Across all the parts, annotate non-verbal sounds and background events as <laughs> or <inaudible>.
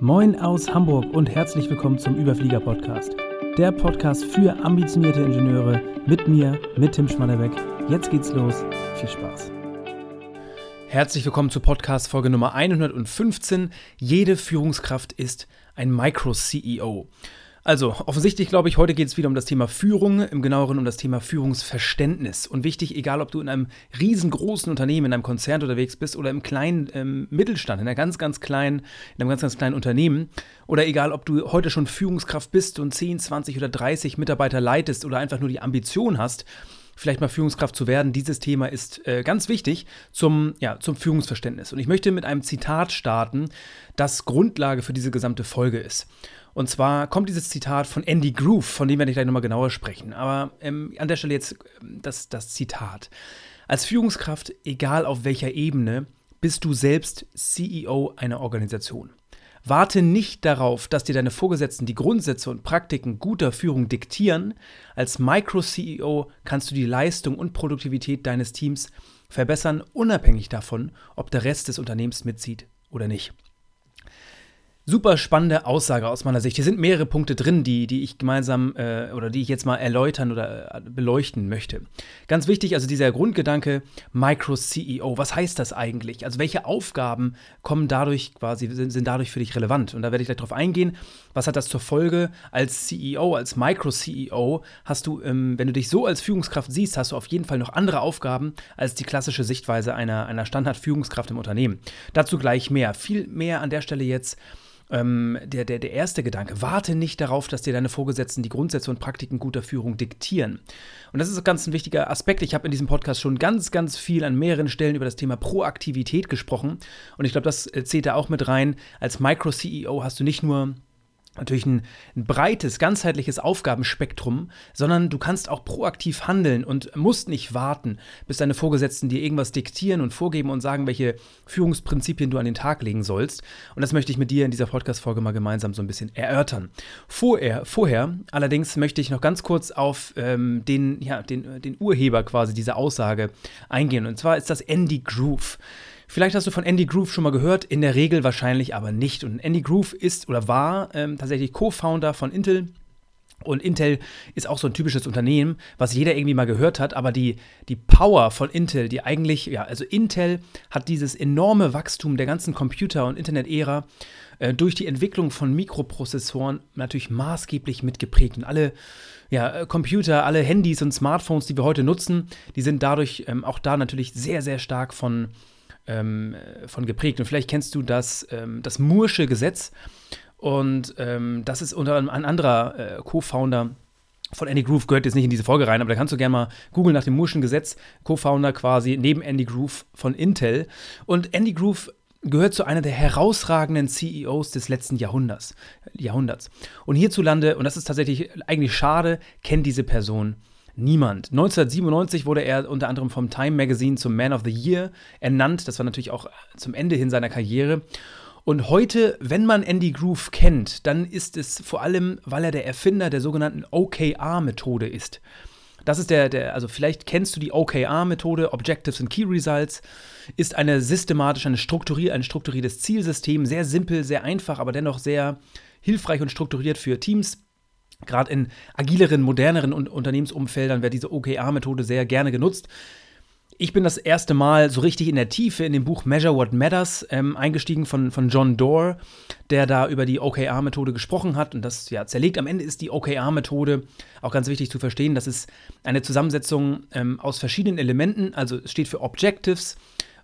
Moin aus Hamburg und herzlich willkommen zum Überflieger Podcast. Der Podcast für ambitionierte Ingenieure mit mir, mit Tim Schmannebeck. Jetzt geht's los. Viel Spaß. Herzlich willkommen zu Podcast Folge Nummer 115. Jede Führungskraft ist ein Micro-CEO. Also, offensichtlich glaube ich, heute geht es wieder um das Thema Führung, im genaueren um das Thema Führungsverständnis. Und wichtig, egal ob du in einem riesengroßen Unternehmen, in einem Konzern unterwegs bist oder im kleinen ähm, Mittelstand, in einer ganz, ganz kleinen, in einem ganz, ganz kleinen Unternehmen, oder egal ob du heute schon Führungskraft bist und 10, 20 oder 30 Mitarbeiter leitest oder einfach nur die Ambition hast, vielleicht mal Führungskraft zu werden. Dieses Thema ist äh, ganz wichtig zum, ja, zum Führungsverständnis. Und ich möchte mit einem Zitat starten, das Grundlage für diese gesamte Folge ist. Und zwar kommt dieses Zitat von Andy Groove, von dem werde ich gleich nochmal genauer sprechen. Aber ähm, an der Stelle jetzt ähm, das, das Zitat. Als Führungskraft, egal auf welcher Ebene, bist du selbst CEO einer Organisation. Warte nicht darauf, dass dir deine Vorgesetzten die Grundsätze und Praktiken guter Führung diktieren. Als Micro-CEO kannst du die Leistung und Produktivität deines Teams verbessern, unabhängig davon, ob der Rest des Unternehmens mitzieht oder nicht. Super spannende Aussage aus meiner Sicht. Hier sind mehrere Punkte drin, die, die ich gemeinsam äh, oder die ich jetzt mal erläutern oder äh, beleuchten möchte. Ganz wichtig, also dieser Grundgedanke Micro-CEO. Was heißt das eigentlich? Also welche Aufgaben kommen dadurch quasi, sind, sind dadurch für dich relevant? Und da werde ich gleich drauf eingehen. Was hat das zur Folge? Als CEO, als Micro-CEO hast du, ähm, wenn du dich so als Führungskraft siehst, hast du auf jeden Fall noch andere Aufgaben als die klassische Sichtweise einer, einer Standard-Führungskraft im Unternehmen. Dazu gleich mehr. Viel mehr an der Stelle jetzt ähm, der, der, der erste Gedanke, warte nicht darauf, dass dir deine Vorgesetzten die Grundsätze und Praktiken guter Führung diktieren. Und das ist ganz ein wichtiger Aspekt. Ich habe in diesem Podcast schon ganz, ganz viel an mehreren Stellen über das Thema Proaktivität gesprochen. Und ich glaube, das äh, zählt da auch mit rein. Als Micro-CEO hast du nicht nur natürlich ein, ein, breites, ganzheitliches Aufgabenspektrum, sondern du kannst auch proaktiv handeln und musst nicht warten, bis deine Vorgesetzten dir irgendwas diktieren und vorgeben und sagen, welche Führungsprinzipien du an den Tag legen sollst. Und das möchte ich mit dir in dieser Podcast-Folge mal gemeinsam so ein bisschen erörtern. Vorher, vorher allerdings möchte ich noch ganz kurz auf ähm, den, ja, den, den Urheber quasi dieser Aussage eingehen. Und zwar ist das Andy Groove. Vielleicht hast du von Andy Groove schon mal gehört, in der Regel wahrscheinlich aber nicht. Und Andy Groove ist oder war ähm, tatsächlich Co-Founder von Intel. Und Intel ist auch so ein typisches Unternehmen, was jeder irgendwie mal gehört hat, aber die, die Power von Intel, die eigentlich, ja, also Intel hat dieses enorme Wachstum der ganzen Computer- und Internet-Ära äh, durch die Entwicklung von Mikroprozessoren natürlich maßgeblich mitgeprägt. Und alle ja, äh, Computer, alle Handys und Smartphones, die wir heute nutzen, die sind dadurch ähm, auch da natürlich sehr, sehr stark von ähm, von geprägt. Und vielleicht kennst du das, ähm, das Moore'sche Gesetz. Und ähm, das ist unter anderem ein anderer äh, Co-Founder von Andy Groove, gehört jetzt nicht in diese Folge rein, aber da kannst du gerne mal googeln nach dem Moore'schen Gesetz. Co-Founder quasi neben Andy Groove von Intel. Und Andy Groove gehört zu einer der herausragenden CEOs des letzten Jahrhunderts. Jahrhunderts. Und hierzulande, und das ist tatsächlich eigentlich schade, kennt diese Person niemand. 1997 wurde er unter anderem vom Time Magazine zum Man of the Year ernannt. Das war natürlich auch zum Ende hin seiner Karriere. Und heute, wenn man Andy Groove kennt, dann ist es vor allem, weil er der Erfinder der sogenannten OKR-Methode ist. Das ist der, der, also vielleicht kennst du die OKR-Methode, Objectives and Key Results, ist eine systematische, eine strukturier, ein strukturiertes Zielsystem, sehr simpel, sehr einfach, aber dennoch sehr hilfreich und strukturiert für Teams. Gerade in agileren, moderneren Unternehmensumfeldern wird diese OKR-Methode sehr gerne genutzt. Ich bin das erste Mal so richtig in der Tiefe in dem Buch Measure What Matters ähm, eingestiegen von, von John Doerr, der da über die OKR-Methode gesprochen hat und das ja zerlegt. Am Ende ist die OKR-Methode auch ganz wichtig zu verstehen. Das ist eine Zusammensetzung ähm, aus verschiedenen Elementen. Also es steht für Objectives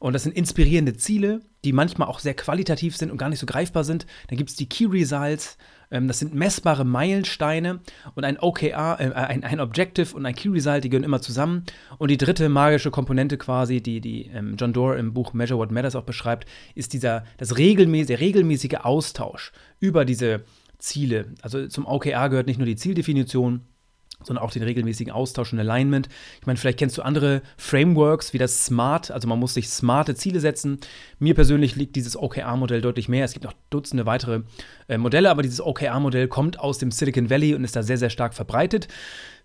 und das sind inspirierende Ziele, die manchmal auch sehr qualitativ sind und gar nicht so greifbar sind. Dann gibt es die Key Results, ähm, das sind messbare Meilensteine und ein OKR, äh, ein, ein Objective und ein Key Result, die gehören immer zusammen. Und die dritte magische Komponente quasi, die, die ähm, John Doerr im Buch Measure What Matters auch beschreibt, ist dieser, das regelmäßige, der regelmäßige Austausch über diese Ziele. Also zum OKR gehört nicht nur die Zieldefinition, sondern auch den regelmäßigen Austausch und Alignment. Ich meine, vielleicht kennst du andere Frameworks wie das SMART, also man muss sich smarte Ziele setzen. Mir persönlich liegt dieses OKR-Modell deutlich mehr. Es gibt noch Dutzende weitere äh, Modelle, aber dieses OKR-Modell kommt aus dem Silicon Valley und ist da sehr, sehr stark verbreitet.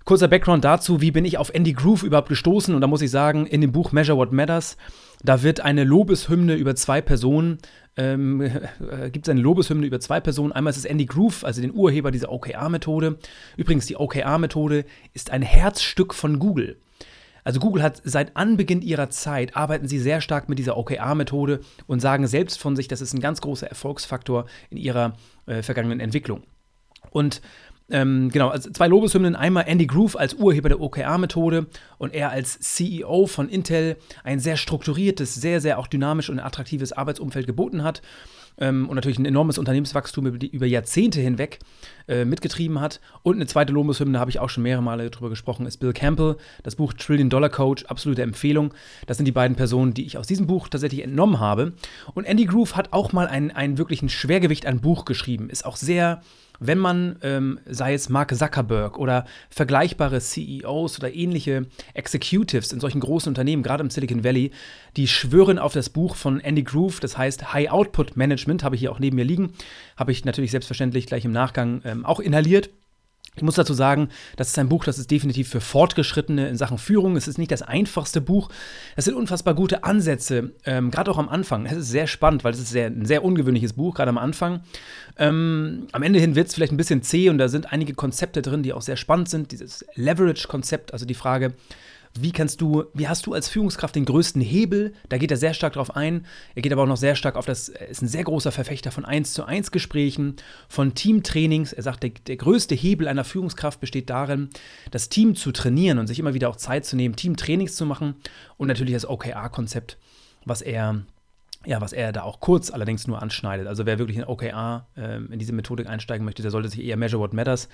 Kurzer Background dazu, wie bin ich auf Andy Groove überhaupt gestoßen? Und da muss ich sagen, in dem Buch Measure What Matters, Da wird eine Lobeshymne über zwei Personen, ähm, <laughs> äh, gibt es eine Lobeshymne über zwei Personen. Einmal ist es Andy Groove, also den Urheber dieser OKR-Methode. Übrigens, die OKR-Methode ist ein Herzstück von Google. Also Google hat seit Anbeginn ihrer Zeit, arbeiten sie sehr stark mit dieser OKR-Methode und sagen selbst von sich, das ist ein ganz großer Erfolgsfaktor in ihrer äh, vergangenen Entwicklung. Und ähm, genau, also zwei Lobeshymnen. Einmal Andy Groove als Urheber der OKR-Methode und er als CEO von Intel ein sehr strukturiertes, sehr, sehr auch dynamisch und attraktives Arbeitsumfeld geboten hat ähm, und natürlich ein enormes Unternehmenswachstum über, die, über Jahrzehnte hinweg äh, mitgetrieben hat. Und eine zweite Lobeshymne, habe ich auch schon mehrere Male darüber gesprochen, ist Bill Campbell, das Buch Trillion Dollar Coach, absolute Empfehlung. Das sind die beiden Personen, die ich aus diesem Buch tatsächlich entnommen habe. Und Andy Groove hat auch mal ein, ein wirklich ein Schwergewicht an Buch geschrieben, ist auch sehr wenn man, ähm, sei es Mark Zuckerberg oder vergleichbare CEOs oder ähnliche Executives in solchen großen Unternehmen, gerade im Silicon Valley, die schwören auf das Buch von Andy Groove, das heißt High Output Management, habe ich hier auch neben mir liegen, habe ich natürlich selbstverständlich gleich im Nachgang ähm, auch inhaliert. Ich muss dazu sagen, das ist ein Buch, das ist definitiv für Fortgeschrittene in Sachen Führung. Es ist nicht das einfachste Buch. Es sind unfassbar gute Ansätze, ähm, gerade auch am Anfang. Es ist sehr spannend, weil es ist sehr, ein sehr ungewöhnliches Buch, gerade am Anfang. Ähm, am Ende hin wird es vielleicht ein bisschen zäh und da sind einige Konzepte drin, die auch sehr spannend sind. Dieses Leverage-Konzept, also die Frage, wie kannst du, wie hast du als Führungskraft den größten Hebel? Da geht er sehr stark drauf ein. Er geht aber auch noch sehr stark auf das, er ist ein sehr großer Verfechter von 1 zu 1 Gesprächen, von Teamtrainings. Er sagt, der, der größte Hebel einer Führungskraft besteht darin, das Team zu trainieren und sich immer wieder auch Zeit zu nehmen, Teamtrainings zu machen und natürlich das OKR-Konzept, was er ja, was er da auch kurz allerdings nur anschneidet. Also wer wirklich in OKR äh, in diese Methodik einsteigen möchte, der sollte sich eher Measure What Matters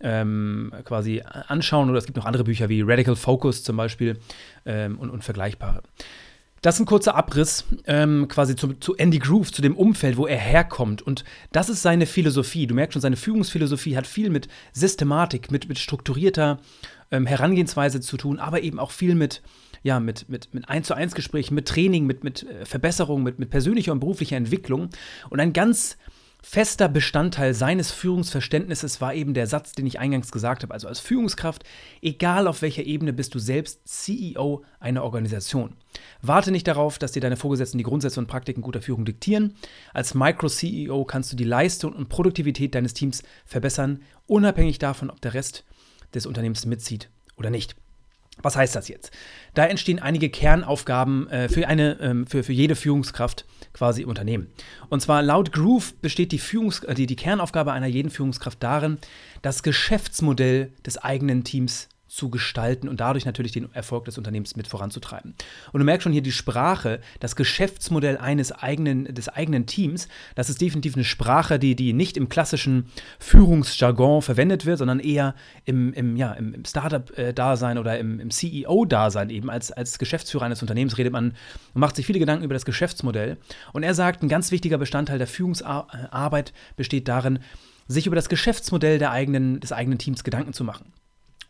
ähm, quasi anschauen. Oder es gibt noch andere Bücher wie Radical Focus zum Beispiel ähm, und, und vergleichbare. Das ist ein kurzer Abriss ähm, quasi zu, zu, Andy Groove, zu dem Umfeld, wo er herkommt. Und das ist seine Philosophie. Du merkst schon, seine Führungsphilosophie hat viel mit Systematik, mit, mit strukturierter ähm, Herangehensweise zu tun, aber eben auch viel mit, ja, mit, mit, mit 1 zu 1 Gesprächen, mit Training, mit, mit äh, Verbesserung, mit, mit persönlicher und beruflicher Entwicklung. Und ein ganz Fester Bestandteil seines Führungsverständnisses war eben der Satz, den ich eingangs gesagt habe. Also als Führungskraft, egal auf welcher Ebene, bist du selbst CEO einer Organisation. Warte nicht darauf, dass dir deine Vorgesetzten die Grundsätze und Praktiken guter Führung diktieren. Als Micro-CEO kannst du die Leistung und Produktivität deines Teams verbessern, unabhängig davon, ob der Rest des Unternehmens mitzieht oder nicht. Was heißt das jetzt? Da entstehen einige Kernaufgaben äh, für, eine, ähm, für, für jede Führungskraft quasi im Unternehmen. Und zwar laut Groove besteht die, Führungs äh, die, die Kernaufgabe einer jeden Führungskraft darin, das Geschäftsmodell des eigenen Teams zu gestalten und dadurch natürlich den Erfolg des Unternehmens mit voranzutreiben. Und du merkst schon hier die Sprache, das Geschäftsmodell eines eigenen, des eigenen Teams, das ist definitiv eine Sprache, die, die nicht im klassischen Führungsjargon verwendet wird, sondern eher im, im, ja, im, im Startup-Dasein oder im, im CEO-Dasein eben. Als, als Geschäftsführer eines Unternehmens redet man, macht sich viele Gedanken über das Geschäftsmodell. Und er sagt, ein ganz wichtiger Bestandteil der Führungsarbeit besteht darin, sich über das Geschäftsmodell eigenen, des eigenen Teams Gedanken zu machen.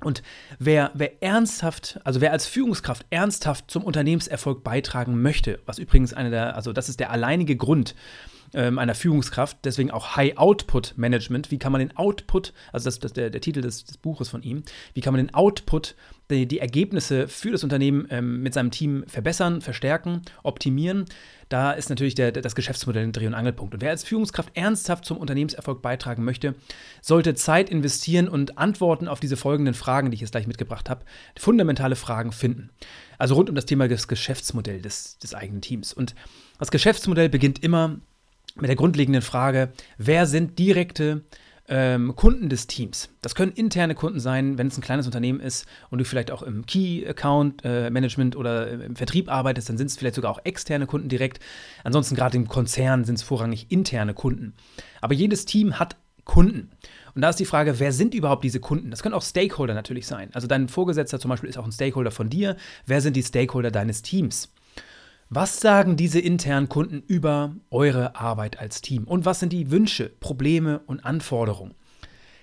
Und wer, wer ernsthaft, also wer als Führungskraft ernsthaft zum Unternehmenserfolg beitragen möchte, was übrigens eine der, also das ist der alleinige Grund ähm, einer Führungskraft, deswegen auch High Output Management, wie kann man den Output, also das ist der, der Titel des, des Buches von ihm, wie kann man den Output die, die Ergebnisse für das Unternehmen ähm, mit seinem Team verbessern, verstärken, optimieren. Da ist natürlich der, das Geschäftsmodell ein Dreh- und Angelpunkt. Und wer als Führungskraft ernsthaft zum Unternehmenserfolg beitragen möchte, sollte Zeit investieren und Antworten auf diese folgenden Fragen, die ich jetzt gleich mitgebracht habe, fundamentale Fragen finden. Also rund um das Thema des Geschäftsmodells des, des eigenen Teams. Und das Geschäftsmodell beginnt immer mit der grundlegenden Frage, wer sind direkte ähm, Kunden des Teams. Das können interne Kunden sein, wenn es ein kleines Unternehmen ist und du vielleicht auch im Key-Account-Management äh, oder im Vertrieb arbeitest, dann sind es vielleicht sogar auch externe Kunden direkt. Ansonsten gerade im Konzern sind es vorrangig interne Kunden. Aber jedes Team hat Kunden. Und da ist die Frage, wer sind überhaupt diese Kunden? Das können auch Stakeholder natürlich sein. Also dein Vorgesetzter zum Beispiel ist auch ein Stakeholder von dir. Wer sind die Stakeholder deines Teams? Was sagen diese internen Kunden über eure Arbeit als Team? Und was sind die Wünsche, Probleme und Anforderungen?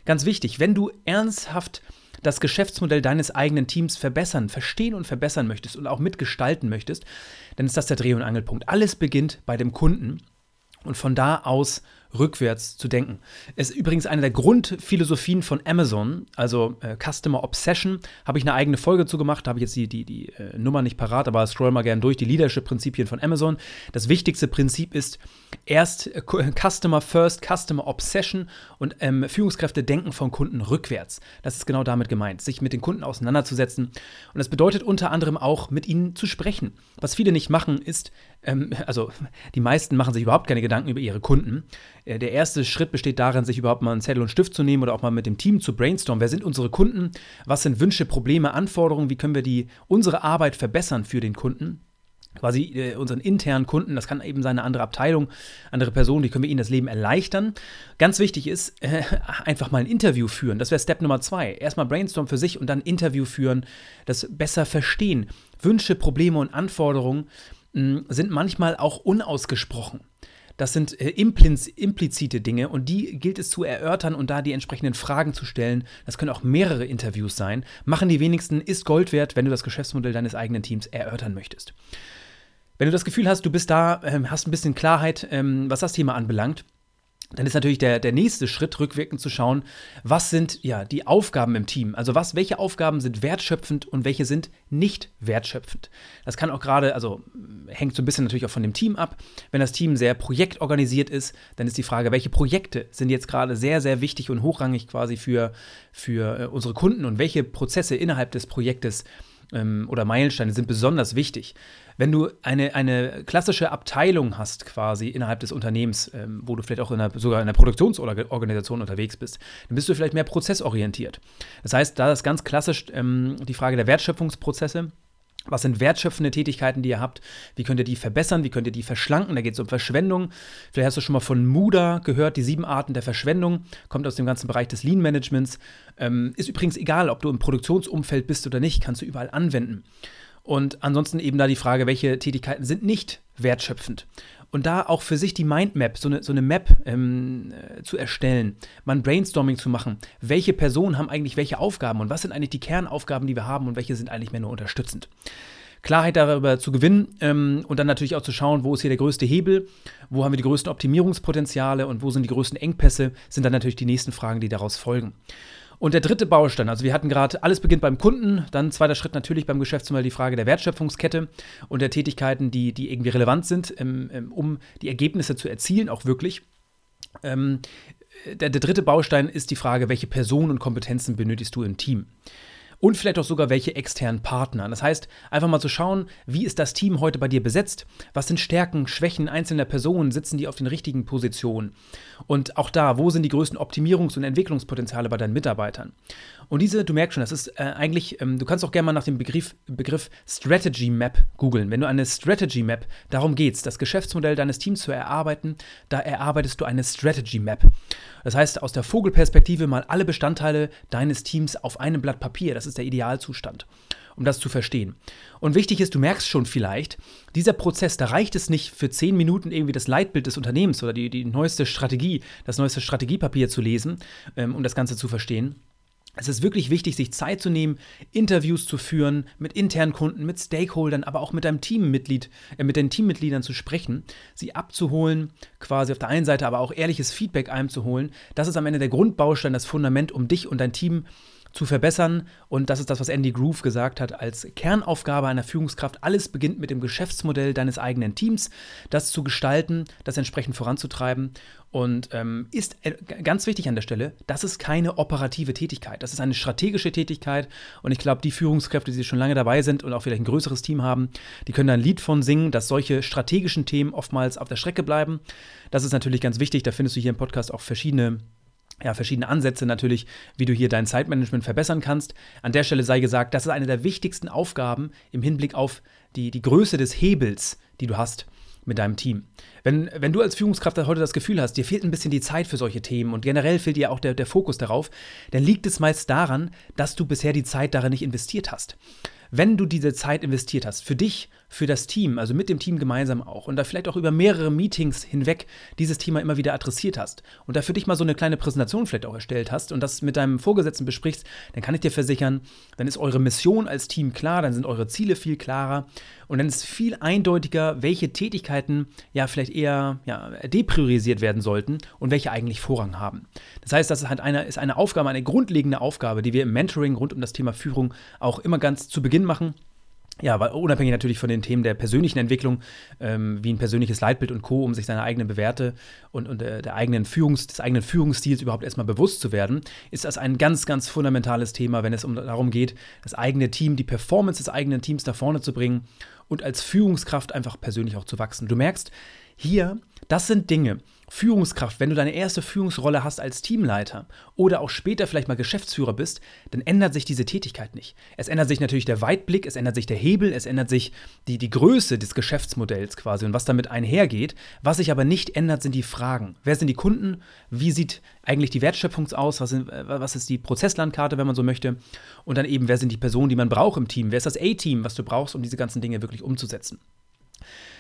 Ganz wichtig, wenn du ernsthaft das Geschäftsmodell deines eigenen Teams verbessern, verstehen und verbessern möchtest und auch mitgestalten möchtest, dann ist das der Dreh- und Angelpunkt. Alles beginnt bei dem Kunden und von da aus rückwärts zu denken. Es ist übrigens eine der Grundphilosophien von Amazon, also äh, Customer Obsession. Habe ich eine eigene Folge zu gemacht, habe ich jetzt die, die, die äh, Nummer nicht parat, aber scroll mal gerne durch, die Leadership-Prinzipien von Amazon. Das wichtigste Prinzip ist erst äh, <laughs> Customer First, Customer Obsession und ähm, Führungskräfte denken von Kunden rückwärts. Das ist genau damit gemeint, sich mit den Kunden auseinanderzusetzen. Und das bedeutet unter anderem auch, mit ihnen zu sprechen. Was viele nicht machen, ist, ähm, <laughs> also die meisten machen sich überhaupt keine Gedanken über ihre Kunden. Äh, der erste Schritt besteht darin, sich überhaupt mal einen Zettel und Stift zu nehmen oder auch mal mit dem Team zu brainstormen. Wer sind unsere Kunden? Was sind Wünsche, Probleme, Anforderungen? Wie können wir die, unsere Arbeit verbessern für den Kunden? quasi äh, unseren internen Kunden, das kann eben seine andere Abteilung, andere Personen, die können wir ihnen das Leben erleichtern. Ganz wichtig ist, äh, einfach mal ein Interview führen. Das wäre Step Nummer zwei. Erstmal Brainstorm für sich und dann Interview führen, das besser verstehen. Wünsche, Probleme und Anforderungen mh, sind manchmal auch unausgesprochen. Das sind äh, implizite Dinge und die gilt es zu erörtern und da die entsprechenden Fragen zu stellen. Das können auch mehrere Interviews sein. Machen die wenigsten, ist Gold wert, wenn du das Geschäftsmodell deines eigenen Teams erörtern möchtest. Wenn du das Gefühl hast, du bist da, ähm, hast ein bisschen Klarheit, ähm, was das Thema anbelangt, dann ist natürlich der, der nächste Schritt, rückwirkend zu schauen, was sind ja die Aufgaben im Team? Also was, welche Aufgaben sind wertschöpfend und welche sind nicht wertschöpfend? Das kann auch gerade, also hängt so ein bisschen natürlich auch von dem Team ab. Wenn das Team sehr projektorganisiert ist, dann ist die Frage, welche Projekte sind jetzt gerade sehr, sehr wichtig und hochrangig quasi für, für äh, unsere Kunden und welche Prozesse innerhalb des Projektes ähm, oder Meilensteine sind besonders wichtig. Wenn du eine, eine klassische Abteilung hast, quasi innerhalb des Unternehmens, ähm, wo du vielleicht auch in einer, sogar in einer Produktionsorganisation unterwegs bist, dann bist du vielleicht mehr prozessorientiert. Das heißt, da ist ganz klassisch ähm, die Frage der Wertschöpfungsprozesse. Was sind wertschöpfende Tätigkeiten, die ihr habt? Wie könnt ihr die verbessern? Wie könnt ihr die verschlanken? Da geht es um Verschwendung. Vielleicht hast du schon mal von MUDA gehört, die sieben Arten der Verschwendung. Kommt aus dem ganzen Bereich des Lean-Managements. Ähm, ist übrigens egal, ob du im Produktionsumfeld bist oder nicht, kannst du überall anwenden. Und ansonsten eben da die Frage, welche Tätigkeiten sind nicht wertschöpfend. Und da auch für sich die Mindmap, so eine, so eine Map ähm, äh, zu erstellen, mal ein Brainstorming zu machen. Welche Personen haben eigentlich welche Aufgaben und was sind eigentlich die Kernaufgaben, die wir haben und welche sind eigentlich mehr nur unterstützend. Klarheit darüber zu gewinnen ähm, und dann natürlich auch zu schauen, wo ist hier der größte Hebel, wo haben wir die größten Optimierungspotenziale und wo sind die größten Engpässe, sind dann natürlich die nächsten Fragen, die daraus folgen. Und der dritte Baustein, also wir hatten gerade, alles beginnt beim Kunden, dann zweiter Schritt natürlich beim Geschäftsmodell die Frage der Wertschöpfungskette und der Tätigkeiten, die, die irgendwie relevant sind, ähm, ähm, um die Ergebnisse zu erzielen, auch wirklich. Ähm, der, der dritte Baustein ist die Frage, welche Personen und Kompetenzen benötigst du im Team und vielleicht auch sogar welche externen Partner. Das heißt, einfach mal zu schauen, wie ist das Team heute bei dir besetzt? Was sind Stärken, Schwächen einzelner Personen? Sitzen die auf den richtigen Positionen? Und auch da, wo sind die größten Optimierungs- und Entwicklungspotenziale bei deinen Mitarbeitern? Und diese, du merkst schon, das ist äh, eigentlich, ähm, du kannst auch gerne mal nach dem Begriff, Begriff Strategy Map googeln. Wenn du eine Strategy Map, darum geht's, das Geschäftsmodell deines Teams zu erarbeiten, da erarbeitest du eine Strategy Map. Das heißt, aus der Vogelperspektive mal alle Bestandteile deines Teams auf einem Blatt Papier. Das ist der Idealzustand, um das zu verstehen. Und wichtig ist, du merkst schon vielleicht, dieser Prozess, da reicht es nicht für zehn Minuten irgendwie das Leitbild des Unternehmens oder die, die neueste Strategie, das neueste Strategiepapier zu lesen, ähm, um das Ganze zu verstehen es ist wirklich wichtig, sich Zeit zu nehmen, Interviews zu führen mit internen Kunden, mit Stakeholdern, aber auch mit deinem Teammitglied, äh, mit den Teammitgliedern zu sprechen, sie abzuholen, quasi auf der einen Seite aber auch ehrliches Feedback einzuholen. Das ist am Ende der Grundbaustein, das Fundament, um dich und dein Team zu verbessern. Und das ist das, was Andy Groove gesagt hat, als Kernaufgabe einer Führungskraft. Alles beginnt mit dem Geschäftsmodell deines eigenen Teams, das zu gestalten, das entsprechend voranzutreiben. Und ähm, ist äh, ganz wichtig an der Stelle, das ist keine operative Tätigkeit, das ist eine strategische Tätigkeit. Und ich glaube, die Führungskräfte, die schon lange dabei sind und auch vielleicht ein größeres Team haben, die können da ein Lied von singen, dass solche strategischen Themen oftmals auf der Strecke bleiben. Das ist natürlich ganz wichtig. Da findest du hier im Podcast auch verschiedene ja, verschiedene Ansätze natürlich, wie du hier dein Zeitmanagement verbessern kannst. An der Stelle sei gesagt, das ist eine der wichtigsten Aufgaben im Hinblick auf die, die Größe des Hebels, die du hast mit deinem Team. Wenn, wenn du als Führungskraft heute das Gefühl hast, dir fehlt ein bisschen die Zeit für solche Themen und generell fehlt dir auch der, der Fokus darauf, dann liegt es meist daran, dass du bisher die Zeit darin nicht investiert hast. Wenn du diese Zeit investiert hast, für dich für das Team, also mit dem Team gemeinsam auch und da vielleicht auch über mehrere Meetings hinweg dieses Thema immer wieder adressiert hast und da für dich mal so eine kleine Präsentation vielleicht auch erstellt hast und das mit deinem Vorgesetzten besprichst, dann kann ich dir versichern, dann ist eure Mission als Team klar, dann sind eure Ziele viel klarer und dann ist viel eindeutiger, welche Tätigkeiten ja vielleicht eher ja, depriorisiert werden sollten und welche eigentlich Vorrang haben. Das heißt, das ist halt eine, ist eine Aufgabe, eine grundlegende Aufgabe, die wir im Mentoring rund um das Thema Führung auch immer ganz zu Beginn machen. Ja, weil unabhängig natürlich von den Themen der persönlichen Entwicklung, ähm, wie ein persönliches Leitbild und Co., um sich seiner eigenen Bewerte und, und äh, der eigenen Führungs-, des eigenen Führungsstils überhaupt erstmal bewusst zu werden, ist das ein ganz, ganz fundamentales Thema, wenn es um, darum geht, das eigene Team, die Performance des eigenen Teams nach vorne zu bringen und als Führungskraft einfach persönlich auch zu wachsen. Du merkst, hier, das sind Dinge, Führungskraft, wenn du deine erste Führungsrolle hast als Teamleiter oder auch später vielleicht mal Geschäftsführer bist, dann ändert sich diese Tätigkeit nicht. Es ändert sich natürlich der Weitblick, es ändert sich der Hebel, es ändert sich die, die Größe des Geschäftsmodells quasi und was damit einhergeht. Was sich aber nicht ändert, sind die Fragen. Wer sind die Kunden? Wie sieht eigentlich die Wertschöpfung aus? Was, sind, was ist die Prozesslandkarte, wenn man so möchte? Und dann eben, wer sind die Personen, die man braucht im Team? Wer ist das A-Team, was du brauchst, um diese ganzen Dinge wirklich umzusetzen?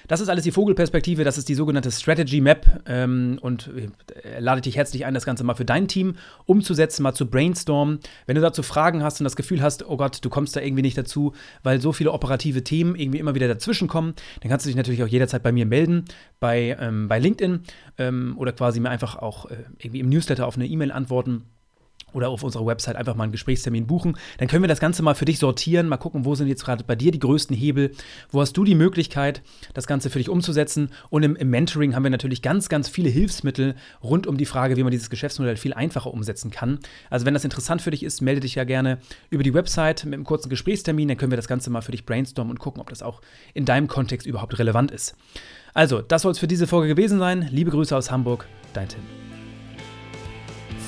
Das ist alles die Vogelperspektive, das ist die sogenannte Strategy Map ähm, und äh, lade dich herzlich ein, das Ganze mal für dein Team umzusetzen, mal zu brainstormen. Wenn du dazu Fragen hast und das Gefühl hast, oh Gott, du kommst da irgendwie nicht dazu, weil so viele operative Themen irgendwie immer wieder dazwischen kommen, dann kannst du dich natürlich auch jederzeit bei mir melden, bei, ähm, bei LinkedIn ähm, oder quasi mir einfach auch äh, irgendwie im Newsletter auf eine E-Mail antworten oder auf unserer Website einfach mal einen Gesprächstermin buchen. Dann können wir das Ganze mal für dich sortieren, mal gucken, wo sind jetzt gerade bei dir die größten Hebel, wo hast du die Möglichkeit, das Ganze für dich umzusetzen. Und im, im, Mentoring haben wir natürlich ganz, ganz viele Hilfsmittel rund um die Frage, wie man dieses Geschäftsmodell viel einfacher umsetzen kann. Also wenn das interessant für dich ist, melde dich ja gerne über die Website mit einem kurzen Gesprächstermin, dann können wir das Ganze mal für dich brainstormen und gucken, ob das auch in deinem Kontext überhaupt relevant ist. Also, das soll es für diese Folge gewesen sein. Liebe Grüße aus Hamburg, dein Tim.